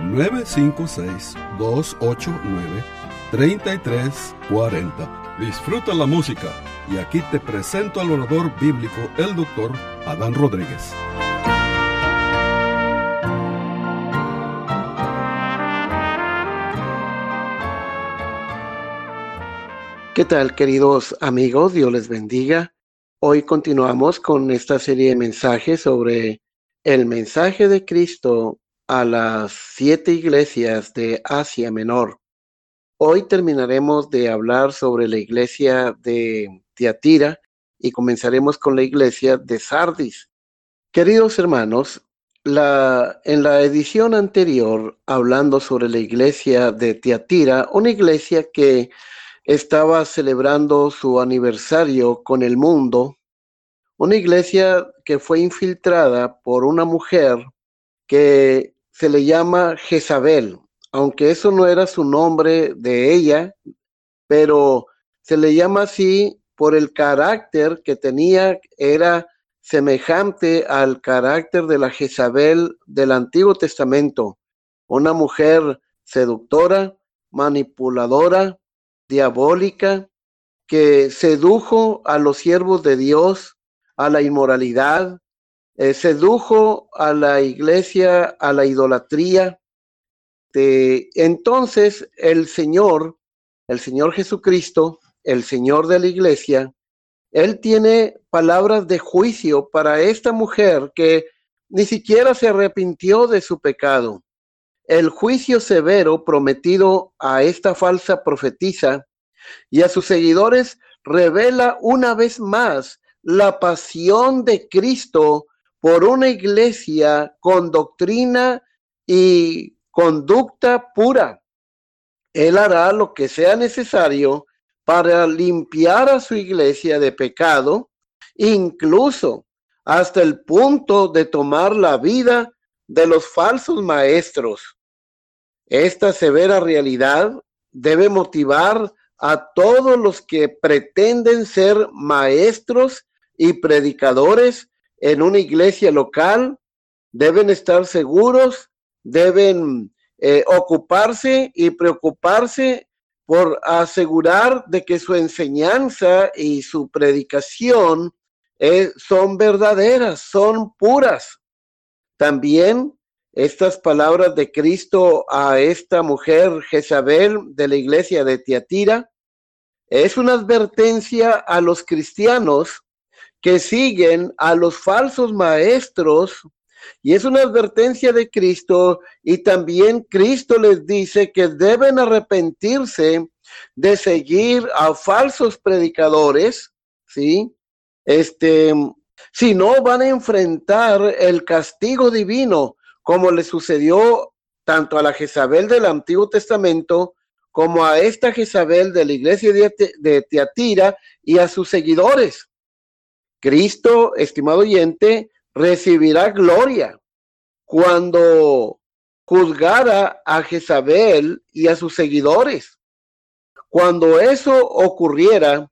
956-289-3340. Disfruta la música y aquí te presento al orador bíblico, el doctor Adán Rodríguez. ¿Qué tal, queridos amigos? Dios les bendiga. Hoy continuamos con esta serie de mensajes sobre el mensaje de Cristo a las siete iglesias de Asia Menor. Hoy terminaremos de hablar sobre la iglesia de Tiatira y comenzaremos con la iglesia de Sardis. Queridos hermanos, en la edición anterior, hablando sobre la iglesia de Tiatira, una iglesia que estaba celebrando su aniversario con el mundo, una iglesia que fue infiltrada por una mujer que se le llama Jezabel, aunque eso no era su nombre de ella, pero se le llama así por el carácter que tenía, era semejante al carácter de la Jezabel del Antiguo Testamento, una mujer seductora, manipuladora, diabólica, que sedujo a los siervos de Dios a la inmoralidad, eh, sedujo a la iglesia a la idolatría. entonces el Señor, el Señor Jesucristo, el Señor de la iglesia, Él tiene palabras de juicio para esta mujer que ni siquiera se arrepintió de su pecado. El juicio severo prometido a esta falsa profetisa y a sus seguidores revela una vez más la pasión de Cristo por una iglesia con doctrina y conducta pura. Él hará lo que sea necesario para limpiar a su iglesia de pecado, incluso hasta el punto de tomar la vida de los falsos maestros. Esta severa realidad debe motivar a todos los que pretenden ser maestros y predicadores en una iglesia local, deben estar seguros, deben eh, ocuparse y preocuparse por asegurar de que su enseñanza y su predicación eh, son verdaderas, son puras. También estas palabras de Cristo a esta mujer Jezabel de la iglesia de Tiatira es una advertencia a los cristianos que siguen a los falsos maestros y es una advertencia de Cristo y también Cristo les dice que deben arrepentirse de seguir a falsos predicadores, ¿sí? Este, si no van a enfrentar el castigo divino como le sucedió tanto a la Jezabel del Antiguo Testamento como a esta Jezabel de la iglesia de Teatira y a sus seguidores. Cristo, estimado oyente, recibirá gloria cuando juzgara a Jezabel y a sus seguidores. Cuando eso ocurriera,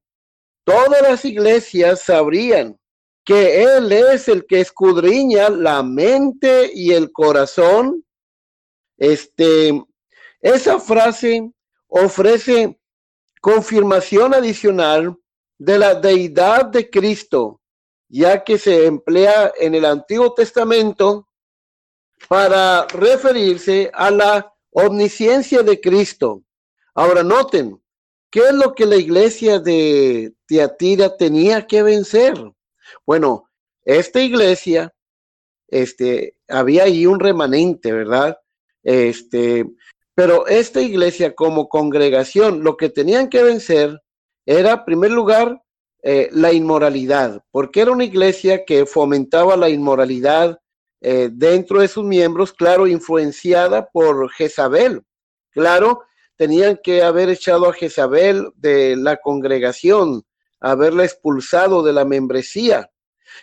todas las iglesias sabrían que Él es el que escudriña la mente y el corazón. Este, esa frase ofrece confirmación adicional de la deidad de Cristo, ya que se emplea en el Antiguo Testamento para referirse a la omnisciencia de Cristo. Ahora noten, ¿qué es lo que la iglesia de Tiatira tenía que vencer? Bueno, esta iglesia, este, había ahí un remanente, ¿verdad? Este, pero esta iglesia como congregación, lo que tenían que vencer era, en primer lugar, eh, la inmoralidad, porque era una iglesia que fomentaba la inmoralidad eh, dentro de sus miembros, claro, influenciada por Jezabel. Claro, tenían que haber echado a Jezabel de la congregación, haberla expulsado de la membresía.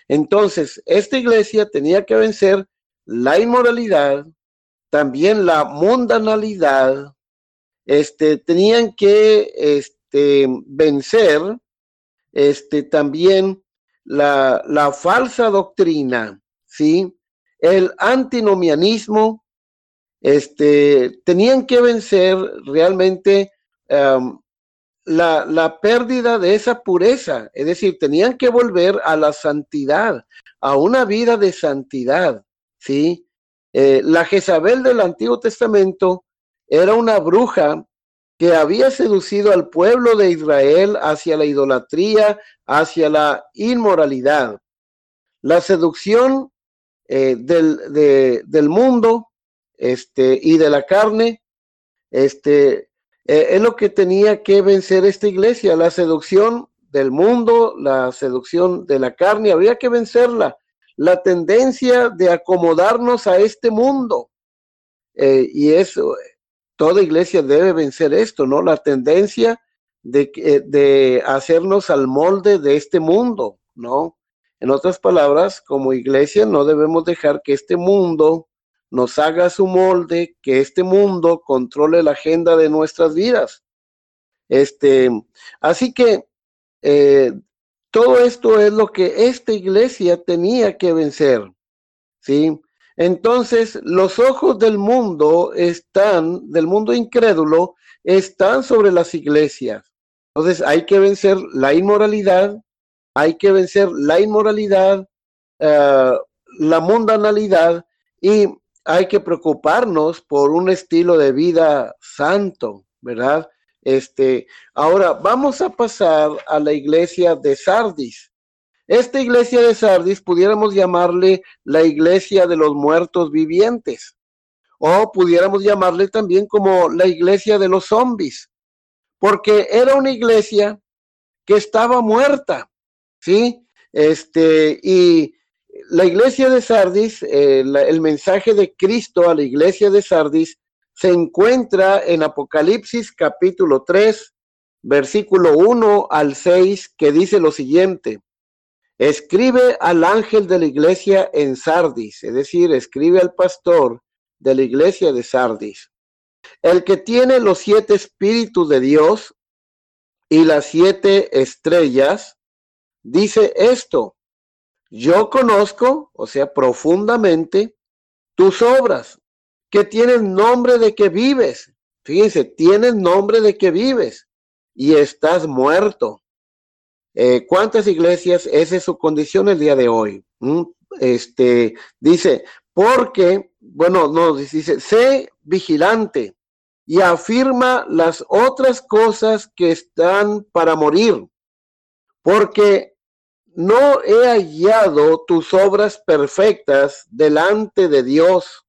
Entonces, esta iglesia tenía que vencer la inmoralidad, también la mundanalidad, este, tenían que este, vencer este, también la, la falsa doctrina, ¿sí? El antinomianismo, este, tenían que vencer realmente la, la, pérdida de esa pureza, es decir, tenían que volver a la santidad, a una vida de santidad, ¿sí? Eh, la Jezabel del Antiguo Testamento era una bruja que había seducido al pueblo de Israel hacia la idolatría, hacia la inmoralidad. La seducción eh, del, del, mundo este, y de la carne este, eh, es lo que tenía que vencer esta iglesia, la seducción del mundo, la seducción de la carne, habría que vencerla la tendencia de acomodarnos a este mundo. Eh, y eso, toda iglesia debe vencer esto, ¿no? La tendencia de, de hacernos al molde de este mundo, ¿no? En otras palabras, como iglesia no debemos dejar que este mundo nos haga su molde, que este mundo controle la agenda de nuestras vidas. Este, así que eh, todo esto es lo que esta iglesia tenía que vencer. ¿Sí? Entonces, los ojos del mundo están, del mundo incrédulo, están sobre las iglesias. Entonces, hay que vencer la inmoralidad, hay que vencer la inmoralidad, uh, la mundanalidad y hay que preocuparnos por un estilo de vida santo, ¿verdad? Este, ahora vamos a pasar a la iglesia de Sardis. Esta iglesia de Sardis pudiéramos llamarle la iglesia de los muertos vivientes o pudiéramos llamarle también como la iglesia de los zombies, porque era una iglesia que estaba muerta, ¿sí? Este, y la iglesia de Sardis, eh, el mensaje de Cristo a la iglesia de Sardis se encuentra en Apocalipsis capítulo 3, versículo 1 al 6, que dice lo siguiente. Escribe al ángel de la iglesia en Sardis, es decir, escribe al pastor de la iglesia de Sardis. El que tiene los siete espíritus de Dios y las siete estrellas, dice esto, yo conozco, o sea, profundamente, tus obras que tienes nombre de que vives. Fíjense, tienes nombre de que vives y estás muerto. Eh, ¿Cuántas iglesias esa es su condición el día de hoy? Este dice, porque, bueno, no, dice, sé vigilante y afirma las otras cosas que están para morir, porque no he hallado tus obras perfectas delante de Dios.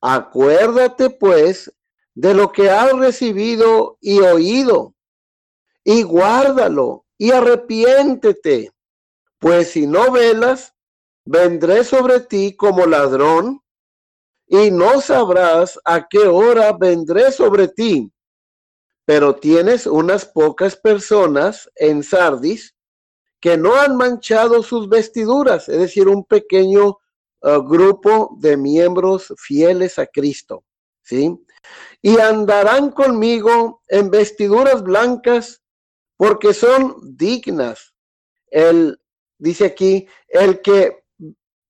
Acuérdate pues de lo que has recibido y oído, y guárdalo y arrepiéntete, pues si no velas, vendré sobre ti como ladrón, y no sabrás a qué hora vendré sobre ti. Pero tienes unas pocas personas en Sardis que no han manchado sus vestiduras, es decir, un pequeño grupo de miembros fieles a Cristo, ¿sí? Y andarán conmigo en vestiduras blancas porque son dignas. El, dice aquí, el que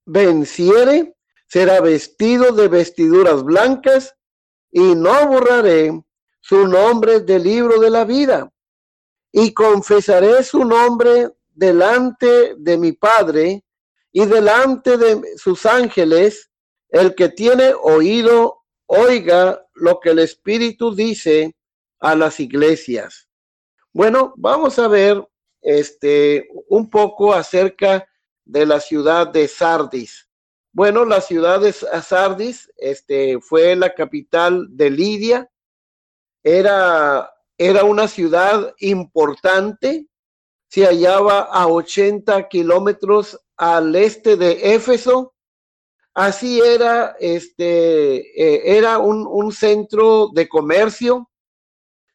venciere será vestido de vestiduras blancas y no borraré su nombre del libro de la vida y confesaré su nombre delante de mi Padre y delante de sus ángeles, el que tiene oído, oiga lo que el Espíritu dice a las iglesias. Bueno, vamos a ver este un poco acerca de la ciudad de Sardis. Bueno, la ciudad de Sardis este, fue la capital de Lidia. Era, era una ciudad importante. Se hallaba a 80 kilómetros al este de Éfeso, así era, este, eh, era un, un centro de comercio,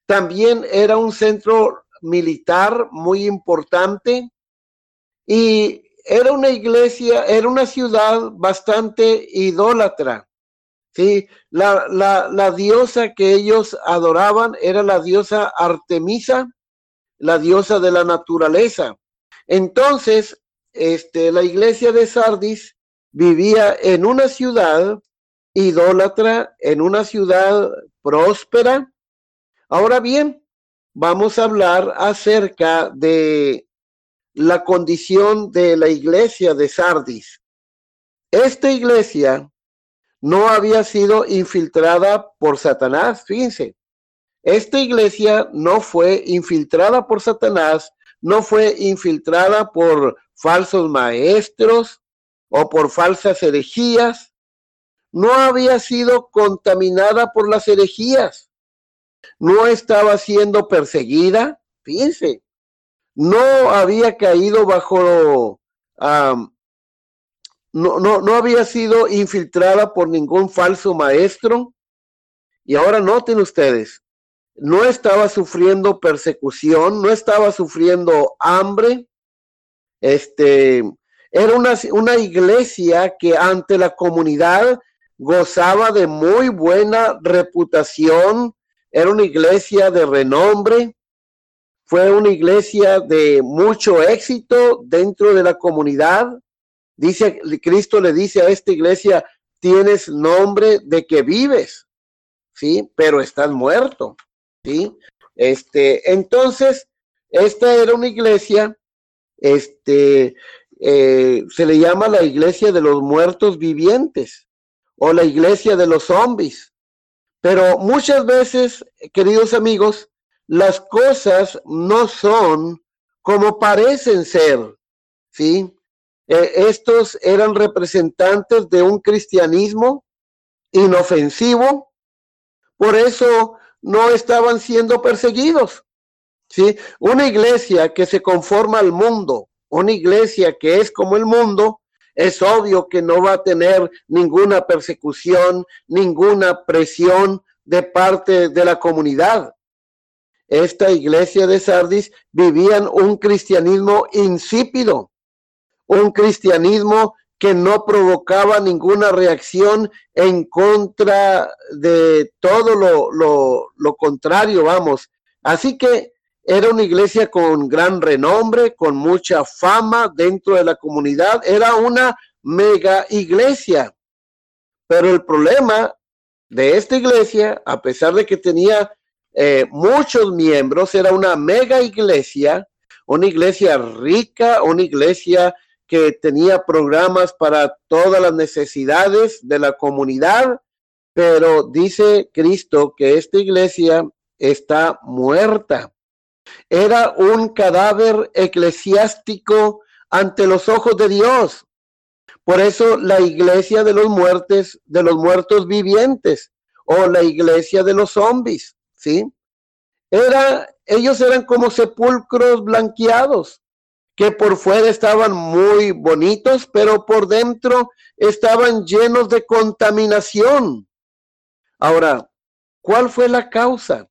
también era un centro militar muy importante y era una iglesia, era una ciudad bastante idólatra. Sí, la, la, la diosa que ellos adoraban era la diosa Artemisa, la diosa de la naturaleza. Entonces, este, la iglesia de Sardis vivía en una ciudad idólatra, en una ciudad próspera. Ahora bien, vamos a hablar acerca de la condición de la iglesia de Sardis. Esta iglesia no había sido infiltrada por Satanás, fíjense. Esta iglesia no fue infiltrada por Satanás, no fue infiltrada por falsos maestros o por falsas herejías, no había sido contaminada por las herejías, no estaba siendo perseguida, fíjense, no había caído bajo, no, no, no había sido infiltrada por ningún falso maestro. Y ahora noten ustedes, no estaba sufriendo persecución, no estaba sufriendo hambre. Este, era una, una iglesia que ante la comunidad gozaba de muy buena reputación, era una iglesia de renombre, fue una iglesia de mucho éxito dentro de la comunidad. Dice, Cristo le dice a esta iglesia, tienes nombre de que vives, ¿sí? Pero estás muerto. ¿sí? Este, entonces, esta era una iglesia, este, eh, se le llama la iglesia de los muertos vivientes o la iglesia de los zombies. Pero muchas veces, queridos amigos, las cosas no son como parecen ser, ¿sí? Eh, estos eran representantes de un cristianismo inofensivo, por eso no estaban siendo perseguidos. ¿sí? Una iglesia que se conforma al mundo, una iglesia que es como el mundo, es obvio que no va a tener ninguna persecución, ninguna presión de parte de la comunidad. Esta iglesia de Sardis vivían un cristianismo insípido, un cristianismo que no provocaba ninguna reacción en contra de todo lo, lo, contrario, vamos. Así que era una iglesia con gran renombre, con mucha fama dentro de la comunidad, era una mega iglesia. Pero el problema de esta iglesia, a pesar de que tenía eh, muchos miembros, era una mega iglesia, una iglesia rica, una iglesia que tenía programas para todas las necesidades de la comunidad, pero dice Cristo que esta iglesia está muerta. Era un cadáver eclesiástico ante los ojos de Dios. Por eso la iglesia de los muertos, de los muertos vivientes, o la iglesia de los zombies, ¿sí? Era, ellos eran como sepulcros blanqueados que por fuera estaban muy bonitos, pero por dentro estaban llenos de contaminación. Ahora, ¿cuál fue la causa?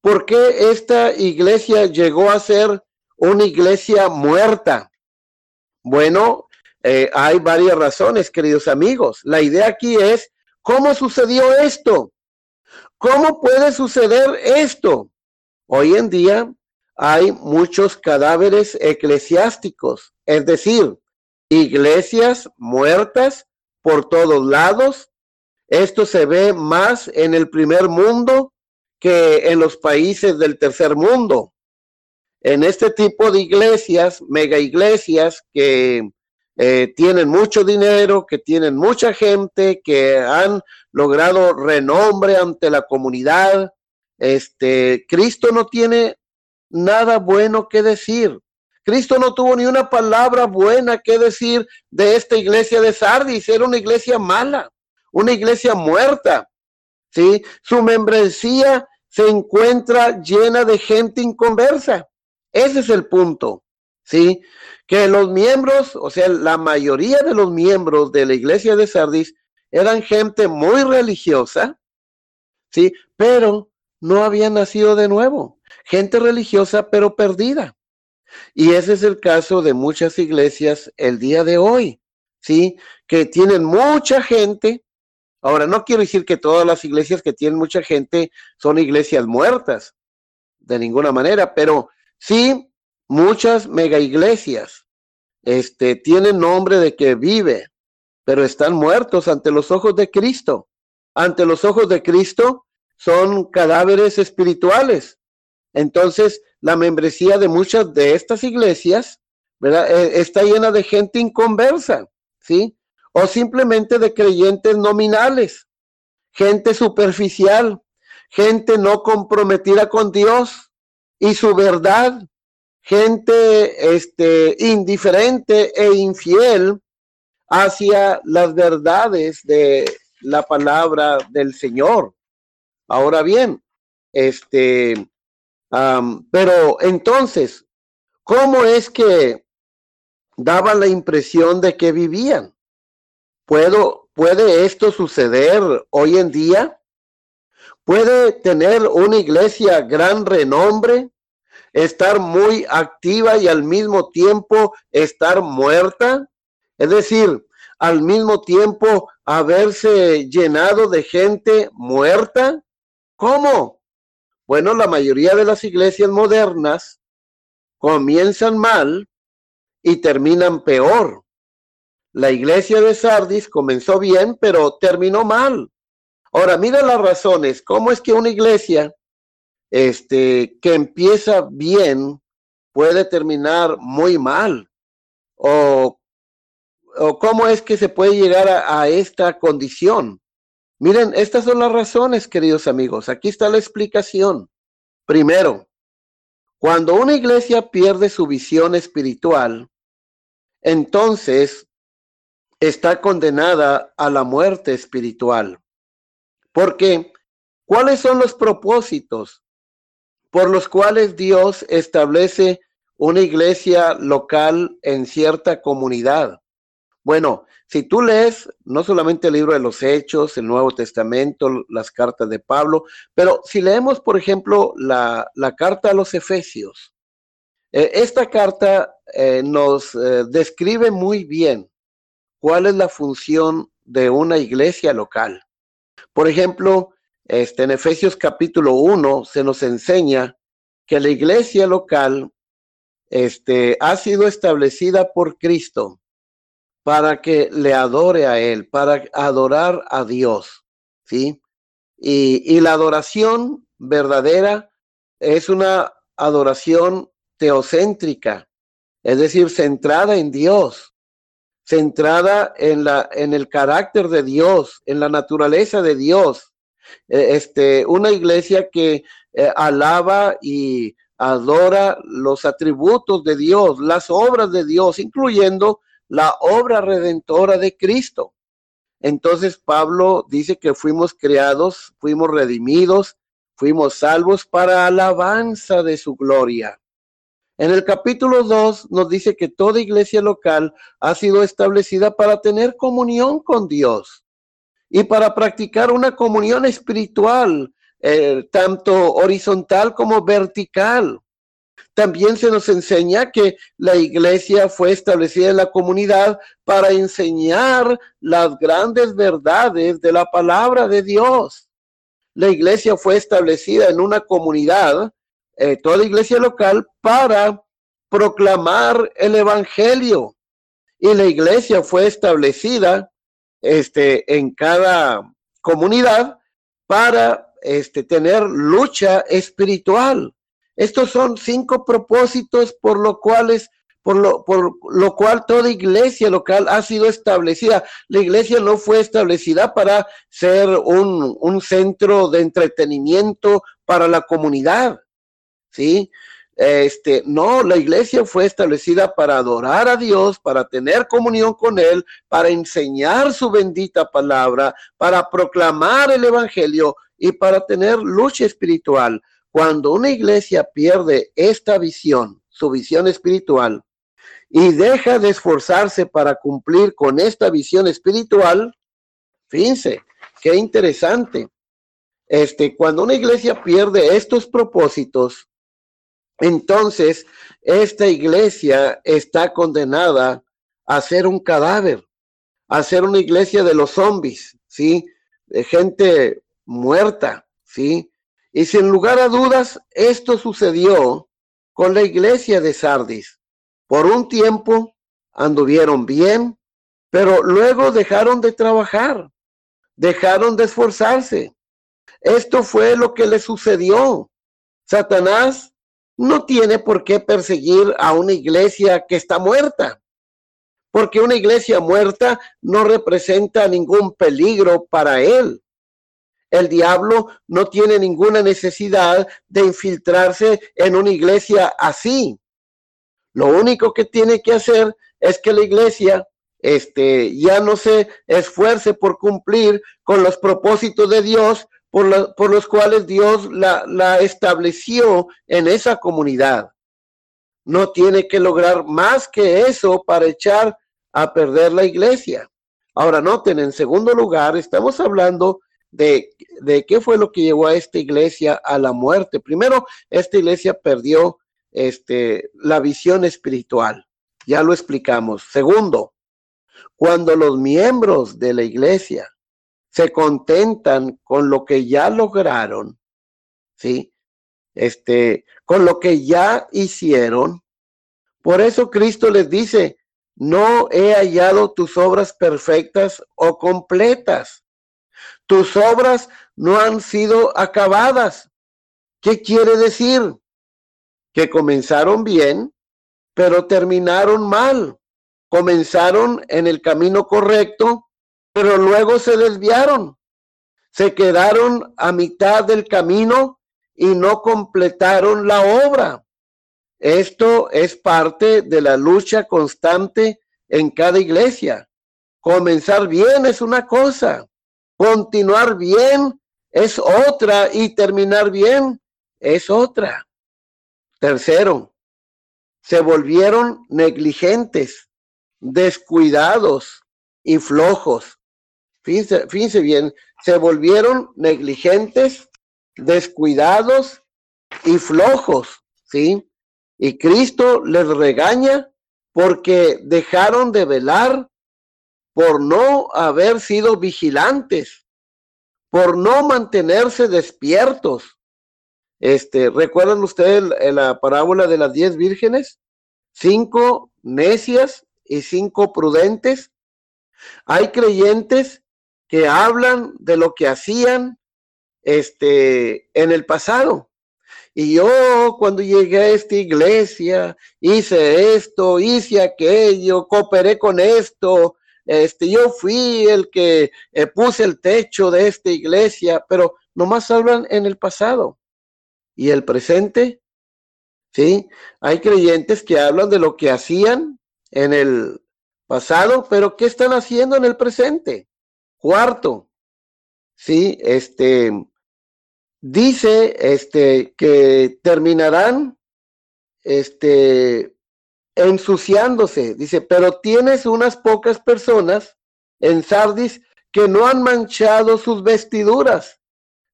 ¿Por qué esta iglesia llegó a ser una iglesia muerta? Bueno, eh, hay varias razones, queridos amigos. La idea aquí es, ¿cómo sucedió esto? ¿Cómo puede suceder esto? Hoy en día hay muchos cadáveres eclesiásticos, es decir, iglesias muertas por todos lados. Esto se ve más en el primer mundo que en los países del tercer mundo. En este tipo de iglesias, mega iglesias que eh, tienen mucho dinero, que tienen mucha gente, que han logrado renombre ante la comunidad. Este, Cristo no tiene nada bueno que decir. Cristo no tuvo ni una palabra buena que decir de esta iglesia de Sardis. Era una iglesia mala, una iglesia muerta. ¿sí? Su membresía se encuentra llena de gente inconversa. Ese es el punto. ¿sí? Que los miembros, o sea, la mayoría de los miembros de la iglesia de Sardis eran gente muy religiosa, ¿sí? Pero no habían nacido de nuevo. Gente religiosa, pero perdida. Y ese es el caso de muchas iglesias el día de hoy, ¿sí? Que tienen mucha gente. Ahora, no quiero decir que todas las iglesias que tienen mucha gente son iglesias muertas, de ninguna manera, pero sí muchas mega iglesias este, tienen nombre de que vive, pero están muertos ante los ojos de Cristo. Ante los ojos de Cristo son cadáveres espirituales. Entonces, la membresía de muchas de estas iglesias, ¿verdad? Eh, está llena de gente inconversa, ¿sí? O simplemente de creyentes nominales, gente superficial, gente no comprometida con Dios y su verdad, gente este, indiferente e infiel hacia las verdades de la palabra del Señor. Ahora bien, este, pero entonces, ¿cómo es que daban la impresión de que vivían? ¿Puedo, ¿Puede esto suceder hoy en día? ¿Puede tener una iglesia gran renombre? estar muy activa y al mismo tiempo estar muerta? Es decir, al mismo tiempo haberse llenado de gente muerta? ¿Cómo? Bueno, la mayoría de las iglesias modernas comienzan mal y terminan peor. La iglesia de Sardis comenzó bien, pero terminó mal. Ahora, mira las razones. ¿Cómo es que una iglesia este, que empieza bien puede terminar muy mal? ¿O, o cómo es que se puede llegar a esta condición? Miren, estas son las razones, queridos amigos. Aquí está la explicación. Primero, cuando una iglesia pierde su visión espiritual, entonces está condenada a la muerte espiritual. Porque, ¿cuáles son los propósitos por los cuales Dios establece una iglesia local en cierta comunidad? Bueno, si tú lees no solamente el libro de los Hechos, el Nuevo Testamento, las cartas de Pablo, pero si leemos, por ejemplo, la, carta a los Efesios, eh, esta carta eh, nos eh, describe muy bien cuál es la función de una iglesia local. Por ejemplo, este, en Efesios capítulo 1 se nos enseña que la iglesia local este, ha sido establecida por Cristo para que le adore a Él, para adorar a Dios, ¿sí? Y, y la adoración verdadera es una adoración teocéntrica, es decir, centrada en Dios, centrada en, la, en el carácter de Dios, en la naturaleza de Dios. E, este, una iglesia que eh, alaba y adora los atributos de Dios, las obras de Dios, incluyendo la obra redentora de Cristo. Entonces Pablo dice que fuimos creados, fuimos redimidos, fuimos salvos para alabanza de su gloria. En el capítulo 2 nos dice que toda iglesia local ha sido establecida para tener comunión con Dios y para practicar una comunión espiritual, eh, tanto horizontal como vertical. También se nos enseña que la iglesia fue establecida en la comunidad para enseñar las grandes verdades de la palabra de Dios. La iglesia fue establecida en una comunidad, eh, toda iglesia local, para proclamar el evangelio. Y la iglesia fue establecida este, en cada comunidad para este, tener lucha espiritual. Estos son cinco propósitos por lo cuales por lo, por lo cual toda iglesia local ha sido establecida. La iglesia no fue establecida para ser un, un centro de entretenimiento para la comunidad, ¿sí? Este, no, la iglesia fue establecida para adorar a Dios, para tener comunión con Él, para enseñar su bendita palabra, para proclamar el Evangelio y para tener lucha espiritual. Cuando una iglesia pierde esta visión, su visión espiritual, y deja de esforzarse para cumplir con esta visión espiritual, fíjense, qué interesante. Este, cuando una iglesia pierde estos propósitos, entonces esta iglesia está condenada a ser un cadáver, a ser una iglesia de los zombies, ¿sí? De gente muerta, ¿sí? Y sin lugar a dudas, esto sucedió con la iglesia de Sardis. Por un tiempo anduvieron bien, pero luego dejaron de trabajar, dejaron de esforzarse. Esto fue lo que le sucedió. Satanás no tiene por qué perseguir a una iglesia que está muerta, porque una iglesia muerta no representa ningún peligro para él. El diablo no tiene ninguna necesidad de infiltrarse en una iglesia así. Lo único que tiene que hacer es que la iglesia este, ya no se esfuerce por cumplir con los propósitos de Dios por, por los cuales Dios la, la estableció en esa comunidad. No tiene que lograr más que eso para echar a perder la iglesia. Ahora noten, en segundo lugar, estamos hablando de, de qué fue lo que llevó a esta iglesia a la muerte. Primero, esta iglesia perdió este, la visión espiritual. Ya lo explicamos. Segundo, cuando los miembros de la iglesia se contentan con lo que ya lograron, ¿sí? Este, con lo que ya hicieron. Por eso Cristo les dice, no he hallado tus obras perfectas o completas. Tus obras no han sido acabadas. ¿Qué quiere decir? Que comenzaron bien, pero terminaron mal. Comenzaron en el camino correcto, pero luego se desviaron. Se quedaron a mitad del camino y no completaron la obra. Esto es parte de la lucha constante en cada iglesia. Comenzar bien es una cosa, Continuar bien es otra y terminar bien es otra. Tercero, se volvieron negligentes, descuidados y flojos. Fíjense, bien, se volvieron negligentes, descuidados y flojos, ¿sí? Y Cristo les regaña porque dejaron de velar por no haber sido vigilantes, por no mantenerse despiertos. Este, ¿recuerdan ustedes la parábola de las diez vírgenes? Cinco necias y cinco prudentes. Hay creyentes que hablan de lo que hacían este, en el pasado. Y yo cuando llegué a esta iglesia hice esto, hice aquello, cooperé con esto, este, yo fui el que eh, puse el techo de esta iglesia, pero nomás hablan en el pasado. ¿Y el presente? Sí, hay creyentes que hablan de lo que hacían en el pasado, pero ¿qué están haciendo en el presente? Cuarto, sí, este, dice, este, que terminarán, este, ensuciándose. Dice, pero tienes unas pocas personas en Sardis que no han manchado sus vestiduras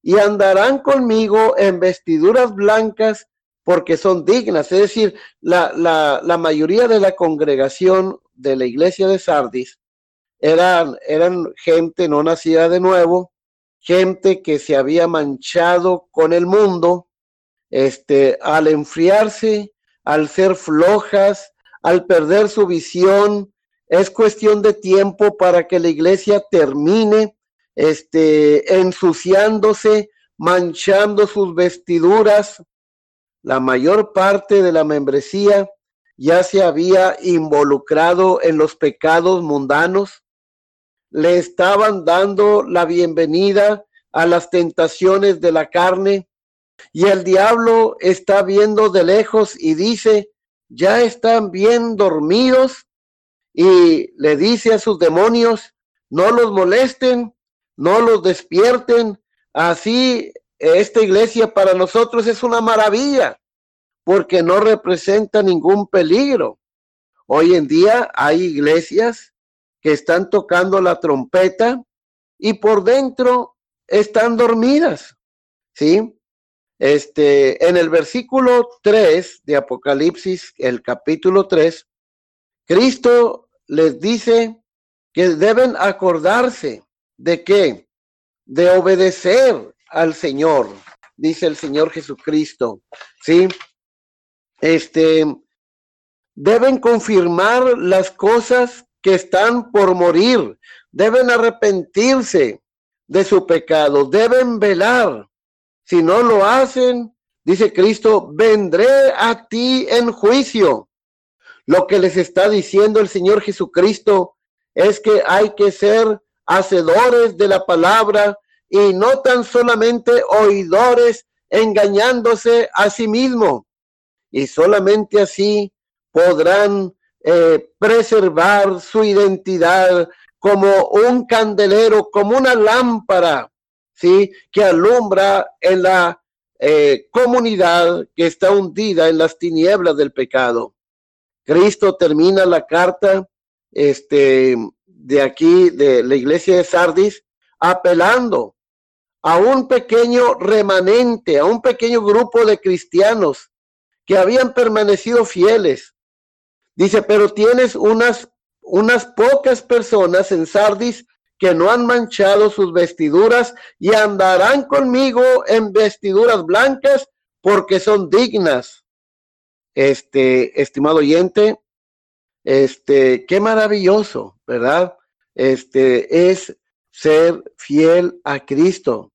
y andarán conmigo en vestiduras blancas porque son dignas. Es decir, la, la, la mayoría de la congregación de la iglesia de Sardis eran, eran gente no nacida de nuevo, gente que se había manchado con el mundo, este, al enfriarse, al ser flojas, al perder su visión. Es cuestión de tiempo para que la iglesia termine este, ensuciándose, manchando sus vestiduras. La mayor parte de la membresía ya se había involucrado en los pecados mundanos. Le estaban dando la bienvenida a las tentaciones de la carne y el diablo está viendo de lejos y dice, ya están bien dormidos y le dice a sus demonios, no los molesten, no los despierten. Así esta iglesia para nosotros es una maravilla porque no representa ningún peligro. Hoy en día hay iglesias que están tocando la trompeta y por dentro están dormidas. ¿Sí? Este, en el versículo 3 de Apocalipsis, el capítulo 3, Cristo les dice que deben acordarse de qué? De obedecer al Señor, dice el Señor Jesucristo. ¿Sí? Este, deben confirmar las cosas que están por morir, deben arrepentirse de su pecado, deben velar. Si no lo hacen, dice Cristo, vendré a ti en juicio. Lo que les está diciendo el Señor Jesucristo es que hay que ser hacedores de la palabra y no tan solamente oidores engañándose a sí mismo. Y solamente así podrán eh, preservar su identidad como un candelero, como una lámpara, ¿sí? Que alumbra en la eh, comunidad que está hundida en las tinieblas del pecado. Cristo termina la carta este, de aquí, de la iglesia de Sardis, apelando a un pequeño remanente, a un pequeño grupo de cristianos que habían permanecido fieles. Dice, pero tienes unas, unas pocas personas en Sardis que no han manchado sus vestiduras y andarán conmigo en vestiduras blancas porque son dignas. Este, estimado oyente, este, qué maravilloso, ¿verdad? Este es ser fiel a Cristo.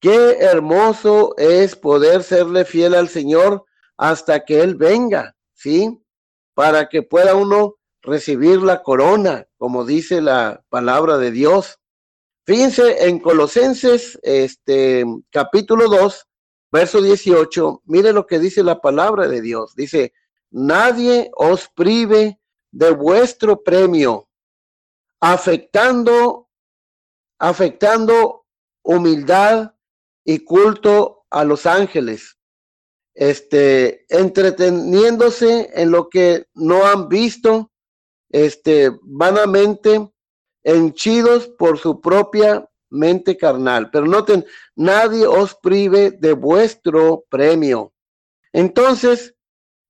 Qué hermoso es poder serle fiel al Señor hasta que Él venga, ¿sí? Para que pueda uno recibir la corona, como dice la palabra de Dios. Fíjense en Colosenses, este capítulo 2, verso 18, mire lo que dice la palabra de Dios. Dice, nadie os prive de vuestro premio, afectando, afectando humildad y culto a los ángeles, este, entreteniéndose en lo que no han visto, este, vanamente henchidos por su propia mente carnal. Pero noten, nadie os prive de vuestro premio. Entonces,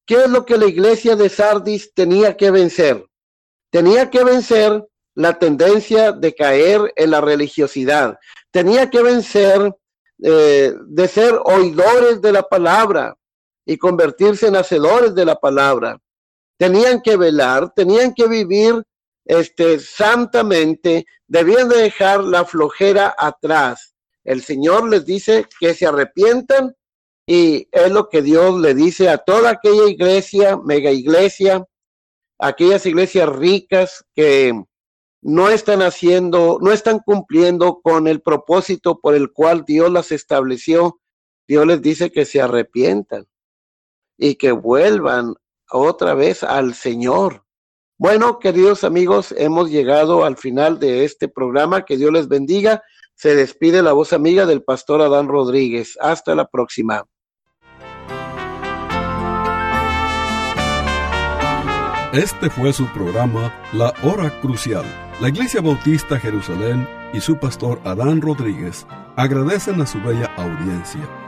¿qué es lo que la iglesia de Sardis tenía que vencer? Tenía que vencer la tendencia de caer en la religiosidad. Tenía que vencer eh, de ser oidores de la palabra y convertirse en hacedores de la palabra tenían que velar, tenían que vivir este, santamente, debían de dejar la flojera atrás. El Señor les dice que se arrepientan y es lo que Dios le dice a toda aquella iglesia, mega iglesia, aquellas iglesias ricas que no están haciendo, no están cumpliendo con el propósito por el cual Dios las estableció. Dios les dice que se arrepientan y que vuelvan otra vez al Señor. Bueno, queridos amigos, hemos llegado al final de este programa. Que Dios les bendiga. Se despide la voz amiga del pastor Adán Rodríguez. Hasta la próxima. Este fue su programa La Hora Crucial. La Iglesia Bautista Jerusalén y su pastor Adán Rodríguez agradecen a su bella audiencia